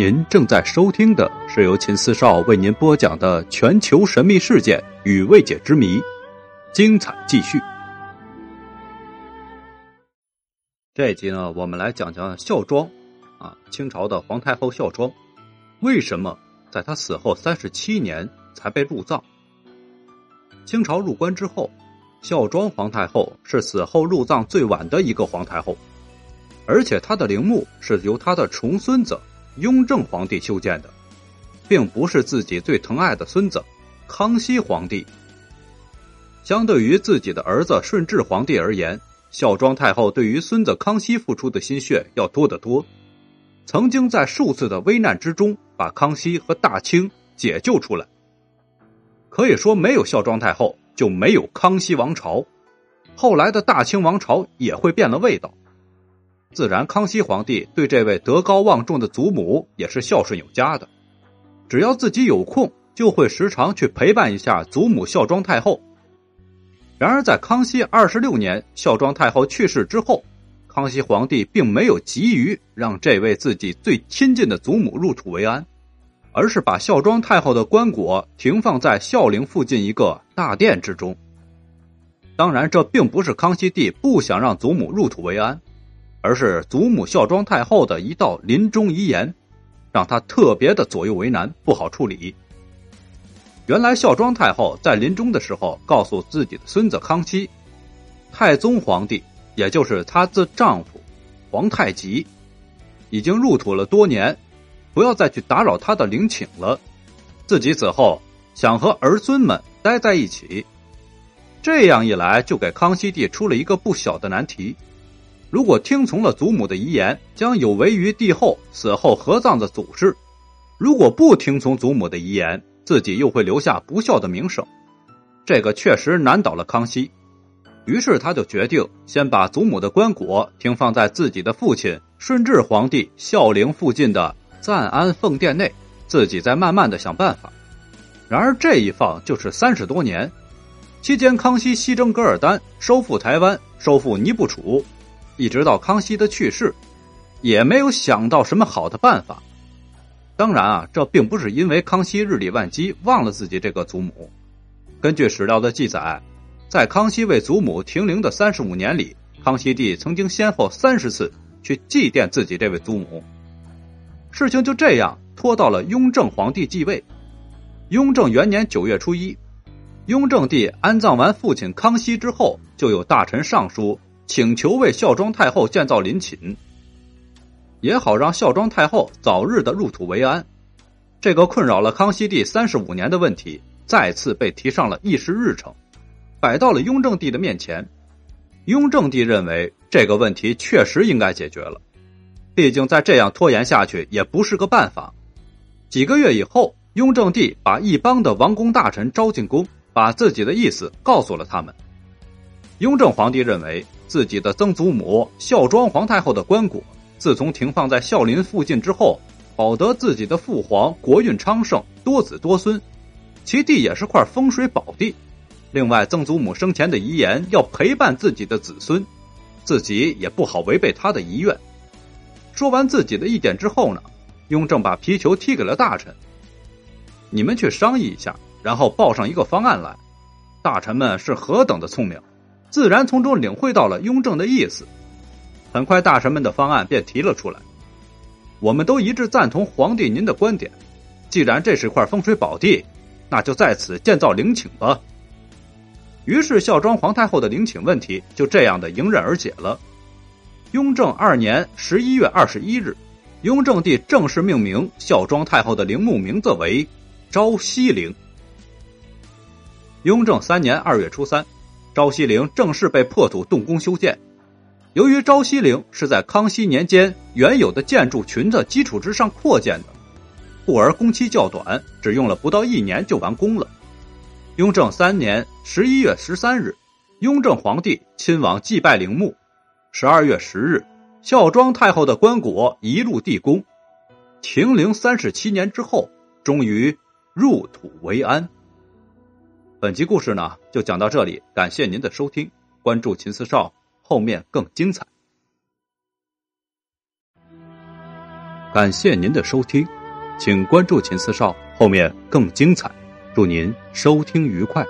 您正在收听的是由秦四少为您播讲的全球神秘事件与未解之谜，精彩继续。这一集呢，我们来讲讲孝庄啊，清朝的皇太后孝庄，为什么在她死后三十七年才被入葬？清朝入关之后，孝庄皇太后是死后入葬最晚的一个皇太后，而且她的陵墓是由她的重孙子。雍正皇帝修建的，并不是自己最疼爱的孙子康熙皇帝。相对于自己的儿子顺治皇帝而言，孝庄太后对于孙子康熙付出的心血要多得多。曾经在数次的危难之中，把康熙和大清解救出来。可以说，没有孝庄太后，就没有康熙王朝，后来的大清王朝也会变了味道。自然，康熙皇帝对这位德高望重的祖母也是孝顺有加的。只要自己有空，就会时常去陪伴一下祖母孝庄太后。然而，在康熙二十六年孝庄太后去世之后，康熙皇帝并没有急于让这位自己最亲近的祖母入土为安，而是把孝庄太后的棺椁停放在孝陵附近一个大殿之中。当然，这并不是康熙帝不想让祖母入土为安。而是祖母孝庄太后的一道临终遗言，让他特别的左右为难，不好处理。原来孝庄太后在临终的时候告诉自己的孙子康熙，太宗皇帝，也就是她自丈夫皇太极，已经入土了多年，不要再去打扰他的陵寝了。自己死后想和儿孙们待在一起，这样一来就给康熙帝出了一个不小的难题。如果听从了祖母的遗言，将有违于帝后死后合葬的祖制；如果不听从祖母的遗言，自己又会留下不孝的名声。这个确实难倒了康熙，于是他就决定先把祖母的棺椁停放在自己的父亲顺治皇帝孝陵附近的赞安奉殿内，自己再慢慢的想办法。然而这一放就是三十多年，期间康熙西征噶尔丹，收复台湾，收复尼布楚。一直到康熙的去世，也没有想到什么好的办法。当然啊，这并不是因为康熙日理万机忘了自己这个祖母。根据史料的记载，在康熙为祖母停灵的三十五年里，康熙帝曾经先后三十次去祭奠自己这位祖母。事情就这样拖到了雍正皇帝继位。雍正元年九月初一，雍正帝安葬完父亲康熙之后，就有大臣上书。请求为孝庄太后建造陵寝，也好让孝庄太后早日的入土为安。这个困扰了康熙帝三十五年的问题，再次被提上了议事日程，摆到了雍正帝的面前。雍正帝认为这个问题确实应该解决了，毕竟再这样拖延下去也不是个办法。几个月以后，雍正帝把一帮的王公大臣招进宫，把自己的意思告诉了他们。雍正皇帝认为。自己的曾祖母孝庄皇太后的棺椁，自从停放在孝陵附近之后，保得自己的父皇国运昌盛，多子多孙，其地也是块风水宝地。另外，曾祖母生前的遗言要陪伴自己的子孙，自己也不好违背他的遗愿。说完自己的意见之后呢，雍正把皮球踢给了大臣：“你们去商议一下，然后报上一个方案来。”大臣们是何等的聪明！自然从中领会到了雍正的意思，很快大臣们的方案便提了出来。我们都一致赞同皇帝您的观点，既然这是块风水宝地，那就在此建造陵寝吧。于是孝庄皇太后的陵寝问题就这样的迎刃而解了。雍正二年十一月二十一日，雍正帝正式命名孝庄太后的陵墓名字为昭西陵。雍正三年二月初三。昭西陵正式被破土动工修建。由于昭西陵是在康熙年间原有的建筑群的基础之上扩建的，故而工期较短，只用了不到一年就完工了。雍正三年十一月十三日，雍正皇帝亲往祭拜陵墓。十二月十日，孝庄太后的棺椁移入地宫，停灵三十七年之后，终于入土为安。本集故事呢，就讲到这里。感谢您的收听，关注秦四少，后面更精彩。感谢您的收听，请关注秦四少，后面更精彩。祝您收听愉快。